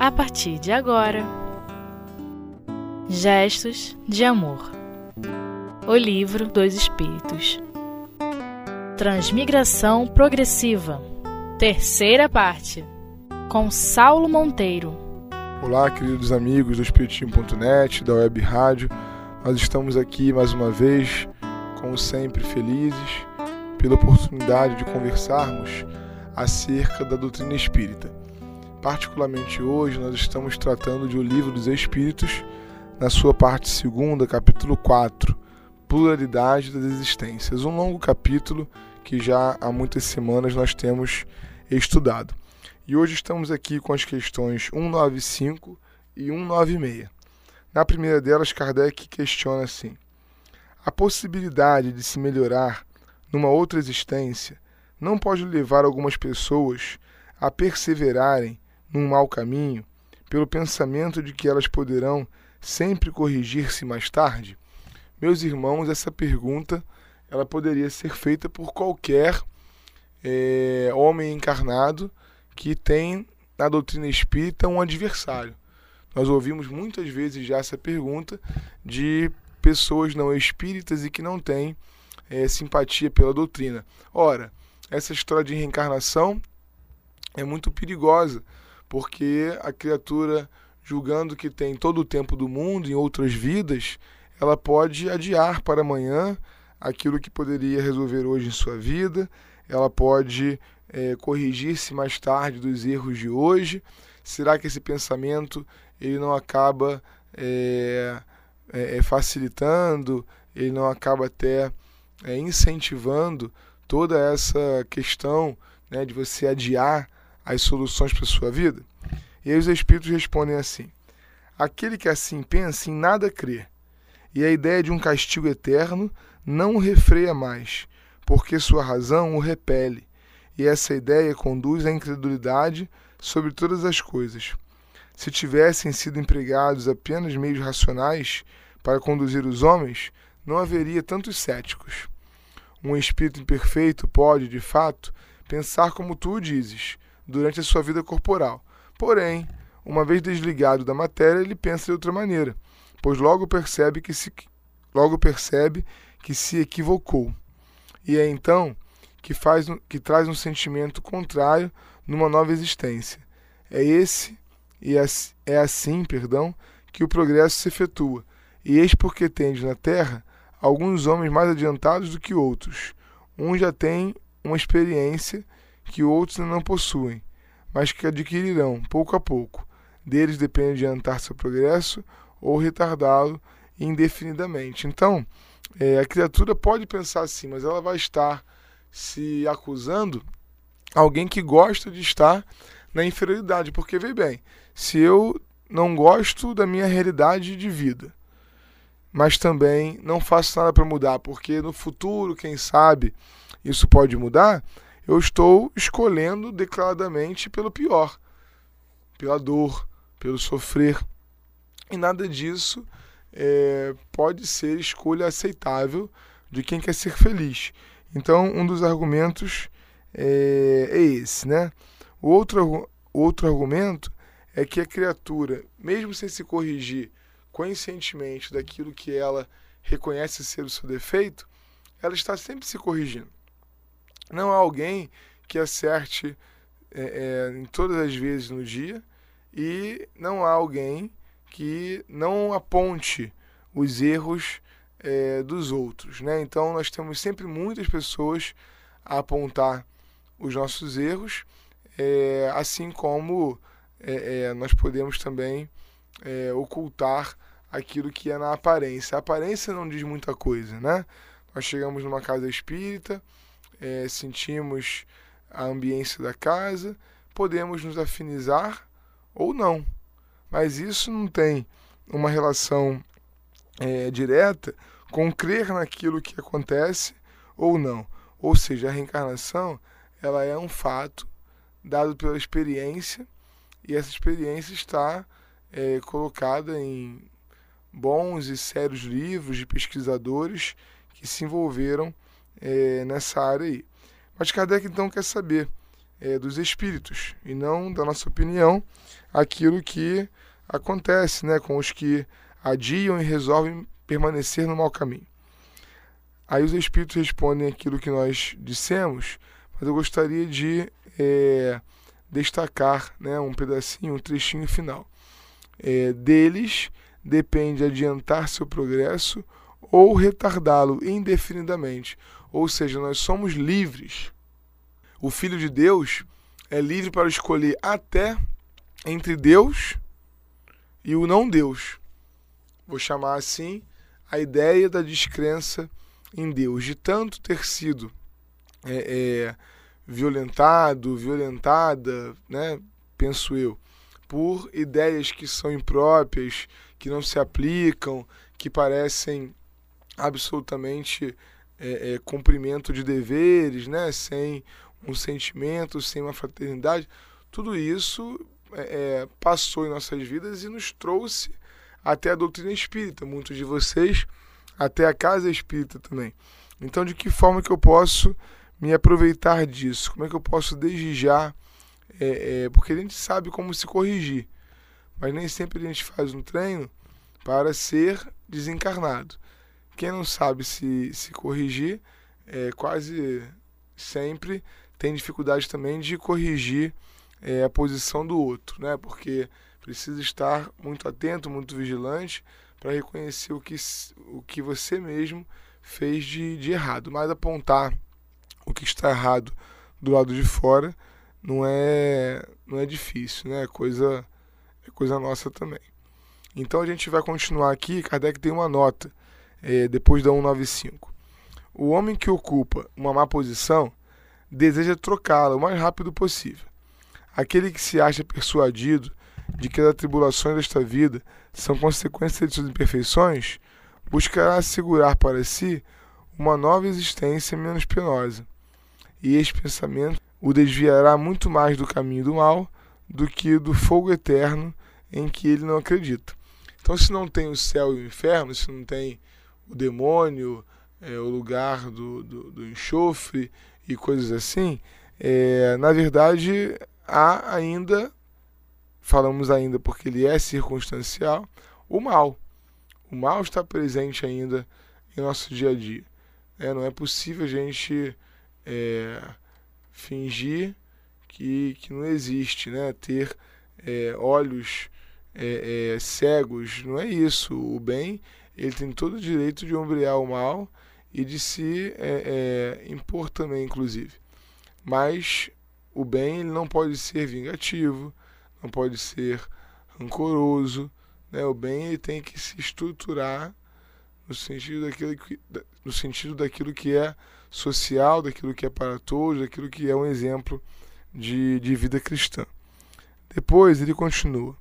a partir de agora. Gestos de Amor O Livro dos Espíritos Transmigração Progressiva Terceira parte Com Saulo Monteiro Olá, queridos amigos do Espiritismo.net, da Web Rádio. Nós estamos aqui mais uma vez, como sempre, felizes pela oportunidade de conversarmos acerca da doutrina espírita. Particularmente hoje, nós estamos tratando de O Livro dos Espíritos, na sua parte segunda, capítulo 4, Pluralidade das Existências. Um longo capítulo que já há muitas semanas nós temos estudado. E hoje estamos aqui com as questões 195 e 196. Na primeira delas, Kardec questiona assim: a possibilidade de se melhorar numa outra existência não pode levar algumas pessoas a perseverarem num mau caminho pelo pensamento de que elas poderão sempre corrigir-se mais tarde? Meus irmãos, essa pergunta ela poderia ser feita por qualquer é, homem encarnado que tem na doutrina espírita um adversário. Nós ouvimos muitas vezes já essa pergunta de pessoas não espíritas e que não têm é, simpatia pela doutrina. Ora, essa história de reencarnação é muito perigosa, porque a criatura, julgando que tem todo o tempo do mundo em outras vidas, ela pode adiar para amanhã aquilo que poderia resolver hoje em sua vida, ela pode é, corrigir-se mais tarde dos erros de hoje? Será que esse pensamento ele não acaba é, é, facilitando, ele não acaba até incentivando toda essa questão né, de você adiar as soluções para sua vida? E aí os Espíritos respondem assim: aquele que assim pensa em nada crê, e a ideia de um castigo eterno não o refreia mais, porque sua razão o repele e essa ideia conduz à incredulidade sobre todas as coisas. Se tivessem sido empregados apenas meios racionais para conduzir os homens, não haveria tantos céticos. Um espírito imperfeito pode, de fato, pensar como tu dizes, durante a sua vida corporal. Porém, uma vez desligado da matéria, ele pensa de outra maneira, pois logo percebe que se, logo percebe que se equivocou. E é então que, faz, que traz um sentimento contrário numa nova existência. É esse e é, é assim, perdão, que o progresso se efetua. E eis porque tende na terra alguns homens mais adiantados do que outros. Uns já têm uma experiência que outros não possuem, mas que adquirirão pouco a pouco. Deles depende adiantar seu progresso ou retardá-lo indefinidamente. Então, é, a criatura pode pensar assim, mas ela vai estar se acusando alguém que gosta de estar na inferioridade. Porque, vê bem, se eu não gosto da minha realidade de vida, mas também não faço nada para mudar, porque no futuro, quem sabe, isso pode mudar, eu estou escolhendo declaradamente pelo pior, pela dor, pelo sofrer. E nada disso é, pode ser escolha aceitável de quem quer ser feliz. Então, um dos argumentos é, é esse, né? O outro, outro argumento é que a criatura, mesmo sem se corrigir conscientemente daquilo que ela reconhece ser o seu defeito, ela está sempre se corrigindo. Não há alguém que acerte é, é, em todas as vezes no dia e não há alguém que não aponte os erros é, dos outros. Né? Então, nós temos sempre muitas pessoas a apontar os nossos erros, é, assim como é, é nós podemos também é, ocultar aquilo que é na aparência. A aparência não diz muita coisa, né? Nós chegamos numa casa espírita, é, sentimos a ambiência da casa, podemos nos afinizar ou não, mas isso não tem uma relação é, direta com crer naquilo que acontece ou não. Ou seja, a reencarnação ela é um fato dado pela experiência e essa experiência está é, colocada em bons e sérios livros de pesquisadores que se envolveram é, nessa área aí. Mas Kardec então quer saber é, dos espíritos e não da nossa opinião aquilo que acontece né, com os que adiam e resolvem permanecer no mau caminho. Aí os espíritos respondem aquilo que nós dissemos, mas eu gostaria de é, destacar né, um pedacinho, um trechinho final. É, deles depende adiantar seu progresso ou retardá-lo indefinidamente. Ou seja, nós somos livres. O Filho de Deus é livre para escolher até entre Deus e o não Deus. Vou chamar assim a ideia da descrença em Deus, de tanto ter sido é, é, violentado, violentada, né, penso eu, por ideias que são impróprias, que não se aplicam, que parecem absolutamente é, é, cumprimento de deveres, né, sem um sentimento, sem uma fraternidade, tudo isso é, é, passou em nossas vidas e nos trouxe até a doutrina espírita, muitos de vocês até a casa espírita também. Então, de que forma que eu posso me aproveitar disso? Como é que eu posso desde já? É, é, porque a gente sabe como se corrigir, mas nem sempre a gente faz um treino para ser desencarnado. Quem não sabe se, se corrigir, é, quase sempre tem dificuldade também de corrigir é, a posição do outro, né? Porque precisa estar muito atento, muito vigilante para reconhecer o que, o que você mesmo fez de, de errado. Mas apontar o que está errado do lado de fora não é, não é difícil, né? É coisa, é coisa nossa também. Então a gente vai continuar aqui. Kardec tem uma nota é, depois da 195. O homem que ocupa uma má posição deseja trocá-la o mais rápido possível. Aquele que se acha persuadido de que as atribulações desta vida são consequência de suas imperfeições, buscará assegurar para si uma nova existência menos penosa. E este pensamento o desviará muito mais do caminho do mal do que do fogo eterno em que ele não acredita. Então, se não tem o céu e o inferno, se não tem o demônio, é, o lugar do, do, do, enxofre e coisas assim, é, na verdade há ainda, falamos ainda porque ele é circunstancial, o mal. O mal está presente ainda em nosso dia a dia. É, não é possível a gente é, fingir que, que não existe, né? ter é, olhos é, cegos, não é isso. O bem ele tem todo o direito de ombrear o mal e de se é, é, impor também, inclusive. Mas o bem ele não pode ser vingativo, não pode ser rancoroso. Né? O bem ele tem que se estruturar no sentido daquilo que, no sentido daquilo que é social, daquilo que é para todos, daquilo que é um exemplo de, de vida cristã. Depois ele continua: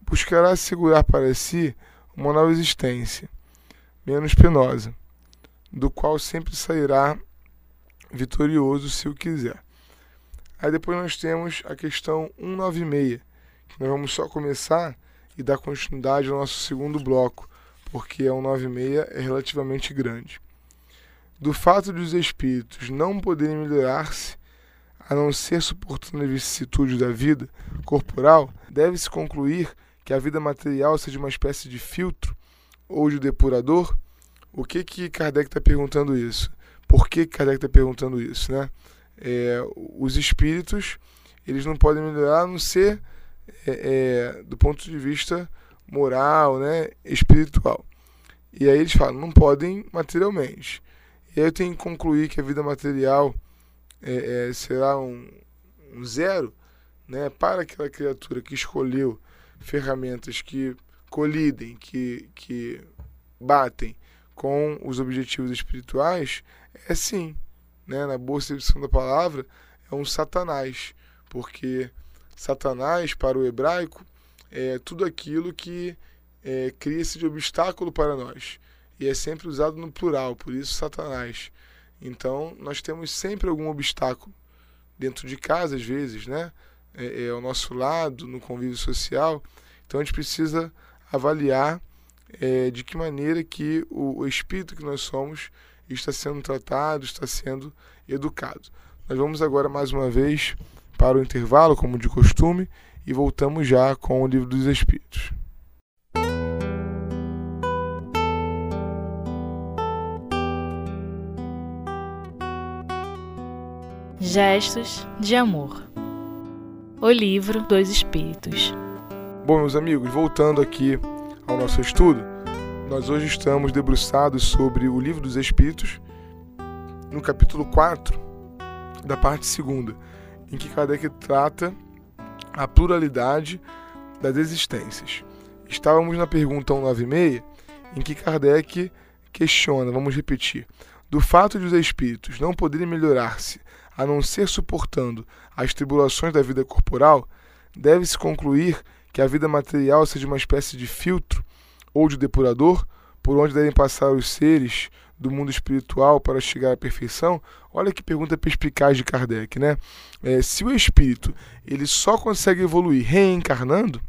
buscará segurar para si uma nova existência, menos penosa, do qual sempre sairá vitorioso se o quiser. Aí depois nós temos a questão 196, que nós vamos só começar e dar continuidade ao nosso segundo bloco, porque a 196 é relativamente grande. Do fato de os espíritos não poderem melhorar-se, a não ser suportando as vicissitudes da vida corporal, deve-se concluir que a vida material seja uma espécie de filtro ou de depurador. O que que Kardec está perguntando isso? Por que Kardec está perguntando isso, né? É, os espíritos eles não podem melhorar a não ser é, é, do ponto de vista moral, né, espiritual. E aí eles falam, não podem materialmente. E aí eu tenho que concluir que a vida material é, é, será um, um, zero né, para aquela criatura que escolheu ferramentas que colidem, que, que batem com os objetivos espirituais, é sim, né, na boa excepção da palavra, é um satanás, porque satanás, para o hebraico, é tudo aquilo que é, cria-se de obstáculo para nós e é sempre usado no plural, por isso Satanás. Então, nós temos sempre algum obstáculo dentro de casa, às vezes, né? É, é ao nosso lado, no convívio social. Então, a gente precisa avaliar é, de que maneira que o, o espírito que nós somos está sendo tratado, está sendo educado. Nós vamos agora mais uma vez para o intervalo, como de costume, e voltamos já com o Livro dos Espíritos. Gestos de Amor O Livro dos Espíritos Bom, meus amigos, voltando aqui ao nosso estudo, nós hoje estamos debruçados sobre o Livro dos Espíritos, no capítulo 4, da parte segunda, em que Kardec trata a pluralidade das existências. Estávamos na pergunta 196, em que Kardec questiona, vamos repetir, do fato de os espíritos não poderem melhorar-se a não ser suportando as tribulações da vida corporal, deve-se concluir que a vida material seja uma espécie de filtro ou de depurador por onde devem passar os seres do mundo espiritual para chegar à perfeição? Olha que pergunta perspicaz de Kardec, né? É, se o espírito ele só consegue evoluir reencarnando,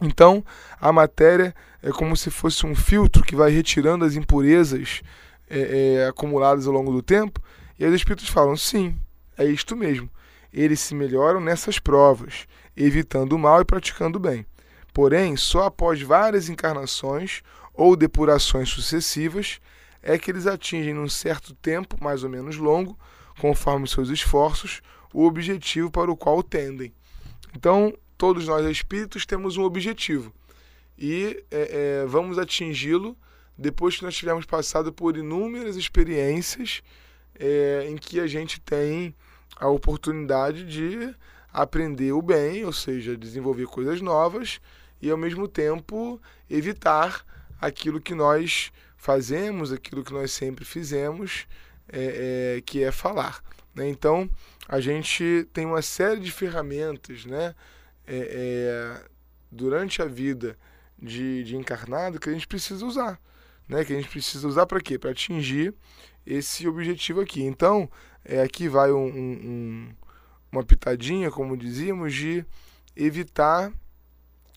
então a matéria é como se fosse um filtro que vai retirando as impurezas é, é, acumuladas ao longo do tempo. E os espíritos falam: sim, é isto mesmo. Eles se melhoram nessas provas, evitando o mal e praticando o bem. Porém, só após várias encarnações ou depurações sucessivas é que eles atingem num certo tempo, mais ou menos longo, conforme seus esforços, o objetivo para o qual tendem. Então, todos nós espíritos temos um objetivo e é, é, vamos atingi-lo depois que nós tivermos passado por inúmeras experiências é, em que a gente tem a oportunidade de aprender o bem, ou seja, desenvolver coisas novas e ao mesmo tempo evitar aquilo que nós fazemos, aquilo que nós sempre fizemos, é, é, que é falar. Né? Então a gente tem uma série de ferramentas, né? É, é, durante a vida de, de encarnado que a gente precisa usar, né? Que a gente precisa usar para quê? Para atingir esse objetivo aqui. Então, é, aqui vai um, um, uma pitadinha, como dizíamos, de evitar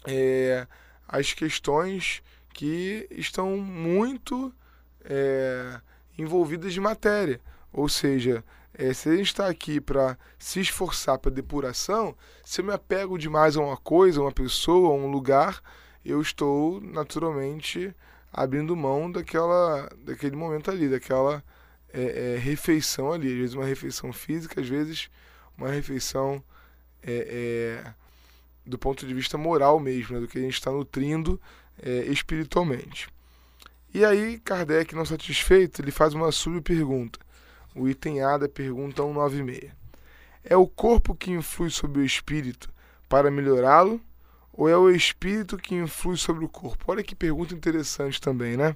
é, as questões que estão muito é, envolvidas de matéria. Ou seja, é, se a gente está aqui para se esforçar para depuração, se eu me apego demais a uma coisa, a uma pessoa, a um lugar, eu estou naturalmente abrindo mão daquela, daquele momento ali, daquela é, é, refeição ali. Às vezes uma refeição física, às vezes uma refeição é, é do ponto de vista moral mesmo, né, do que a gente está nutrindo é, espiritualmente. E aí, Kardec, não satisfeito, ele faz uma sub-pergunta. O item A da pergunta 196. É o corpo que influi sobre o espírito para melhorá-lo ou é o espírito que influi sobre o corpo? Olha que pergunta interessante também, né?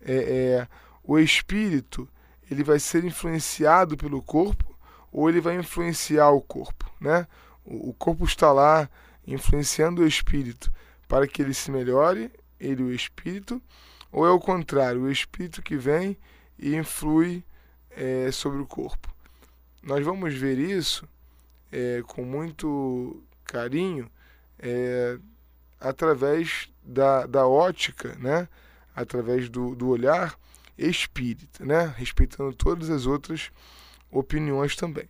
É, é, o espírito ele vai ser influenciado pelo corpo ou ele vai influenciar o corpo, né? O, o corpo está lá influenciando o espírito para que ele se melhore, ele o espírito, ou é o contrário, o espírito que vem e influi é, sobre o corpo. Nós vamos ver isso é, com muito carinho é, através da, da ótica, né? através do, do olhar espírita, né? respeitando todas as outras opiniões também.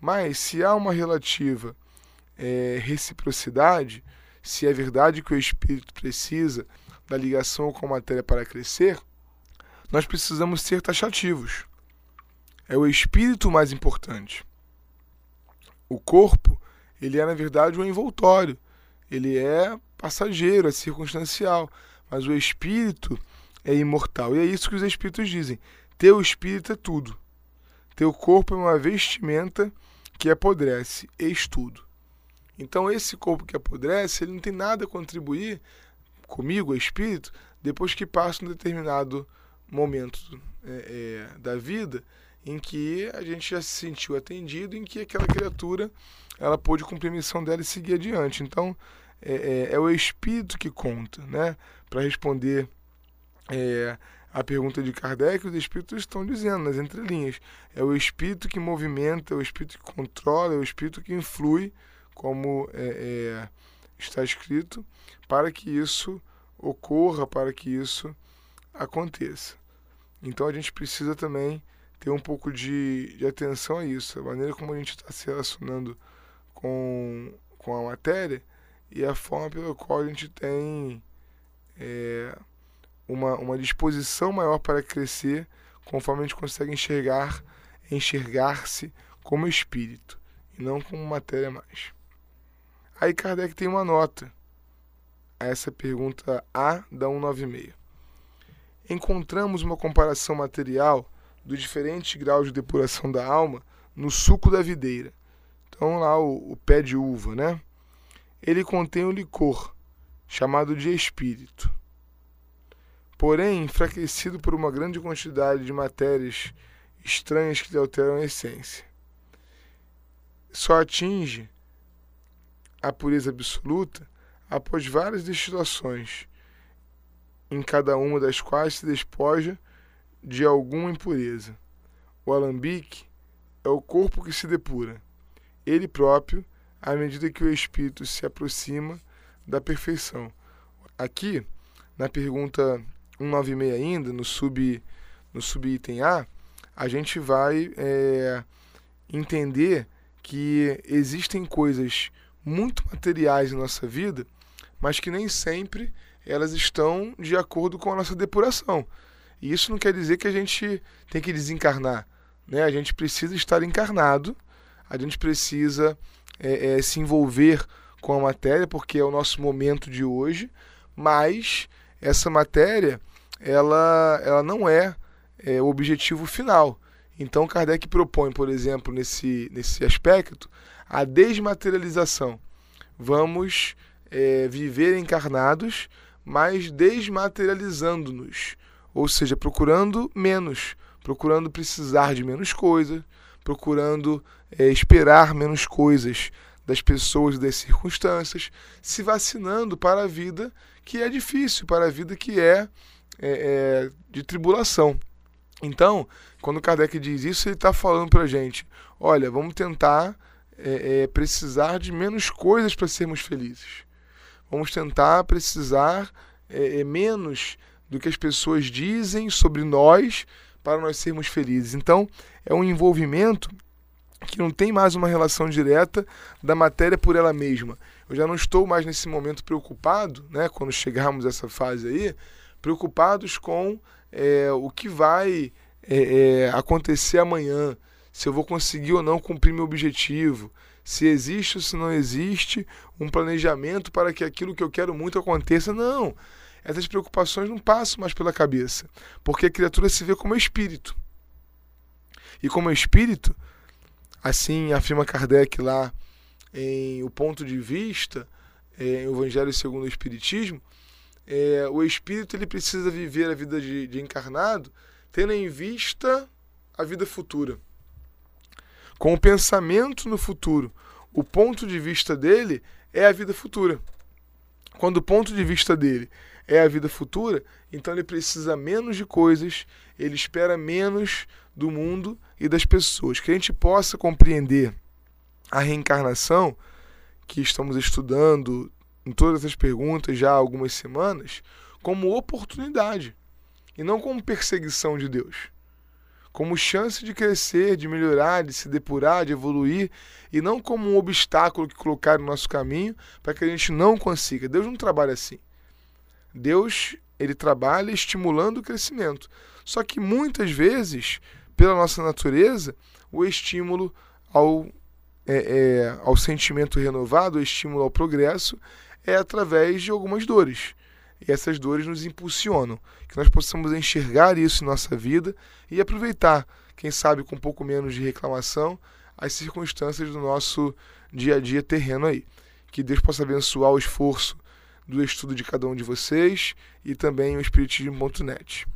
Mas se há uma relativa é, reciprocidade, se é verdade que o espírito precisa da ligação com a matéria para crescer, nós precisamos ser taxativos. É o espírito mais importante. O corpo, ele é na verdade um envoltório. Ele é passageiro, é circunstancial, mas o espírito é imortal. E é isso que os espíritos dizem. Teu espírito é tudo. Teu corpo é uma vestimenta que apodrece, eis tudo. Então esse corpo que apodrece, ele não tem nada a contribuir comigo, espírito, depois que passa um determinado momento é, é, da vida em que a gente já se sentiu atendido, em que aquela criatura ela pôde cumprir a missão dela e seguir adiante. Então é, é, é o espírito que conta, né? Para responder é, a pergunta de Kardec, os espíritos estão dizendo nas entrelinhas: é o espírito que movimenta, é o espírito que controla, é o espírito que influi como é, é, está escrito, para que isso ocorra, para que isso aconteça. Então a gente precisa também ter um pouco de, de atenção a isso, a maneira como a gente está se relacionando com, com a matéria e a forma pela qual a gente tem é, uma, uma disposição maior para crescer conforme a gente consegue enxergar enxergar-se como espírito e não como matéria mais. Aí Kardec tem uma nota a essa pergunta A da 196. Encontramos uma comparação material dos diferentes graus de depuração da alma no suco da videira. Então lá o, o pé de uva, né? Ele contém o licor, chamado de espírito. Porém, enfraquecido por uma grande quantidade de matérias estranhas que lhe alteram a essência. Só atinge a pureza absoluta após várias destilações, em cada uma das quais se despoja de alguma impureza. O alambique é o corpo que se depura, ele próprio, à medida que o espírito se aproxima da perfeição. Aqui, na pergunta 196 ainda, no sub no subitem A, a gente vai é, entender que existem coisas muito materiais em nossa vida, mas que nem sempre elas estão de acordo com a nossa depuração. E isso não quer dizer que a gente tem que desencarnar. Né? A gente precisa estar encarnado, a gente precisa é, é, se envolver com a matéria, porque é o nosso momento de hoje, mas essa matéria ela, ela não é, é o objetivo final. Então Kardec propõe, por exemplo, nesse, nesse aspecto, a desmaterialização. Vamos é, viver encarnados, mas desmaterializando-nos, ou seja, procurando menos, procurando precisar de menos coisas, procurando é, esperar menos coisas das pessoas das circunstâncias, se vacinando para a vida que é difícil, para a vida que é, é, é de tribulação. Então, quando Kardec diz isso, ele está falando para a gente: olha, vamos tentar é, precisar de menos coisas para sermos felizes. Vamos tentar precisar menos do que as pessoas dizem sobre nós para nós sermos felizes. Então, é um envolvimento que não tem mais uma relação direta da matéria por ela mesma. Eu já não estou mais nesse momento preocupado, né, quando chegarmos a essa fase aí, preocupados com é, o que vai é, é, acontecer amanhã, se eu vou conseguir ou não cumprir meu objetivo, se existe ou se não existe um planejamento para que aquilo que eu quero muito aconteça. Não, essas preocupações não passam mais pela cabeça, porque a criatura se vê como espírito. E como espírito, assim afirma Kardec lá em O Ponto de Vista, é, em o Evangelho segundo o Espiritismo, é, o espírito ele precisa viver a vida de, de encarnado tendo em vista a vida futura. Com o pensamento no futuro, o ponto de vista dele é a vida futura. Quando o ponto de vista dele é a vida futura, então ele precisa menos de coisas, ele espera menos do mundo e das pessoas. Que a gente possa compreender a reencarnação, que estamos estudando em todas as perguntas já há algumas semanas, como oportunidade e não como perseguição de Deus. Como chance de crescer, de melhorar, de se depurar, de evoluir, e não como um obstáculo que colocar no nosso caminho para que a gente não consiga. Deus não trabalha assim. Deus, ele trabalha estimulando o crescimento. Só que muitas vezes, pela nossa natureza, o estímulo ao, é, é, ao sentimento renovado, o estímulo ao progresso, é através de algumas dores e essas dores nos impulsionam. Que nós possamos enxergar isso em nossa vida e aproveitar, quem sabe com um pouco menos de reclamação, as circunstâncias do nosso dia a dia terreno aí. Que Deus possa abençoar o esforço do estudo de cada um de vocês e também o Espiritismo.net.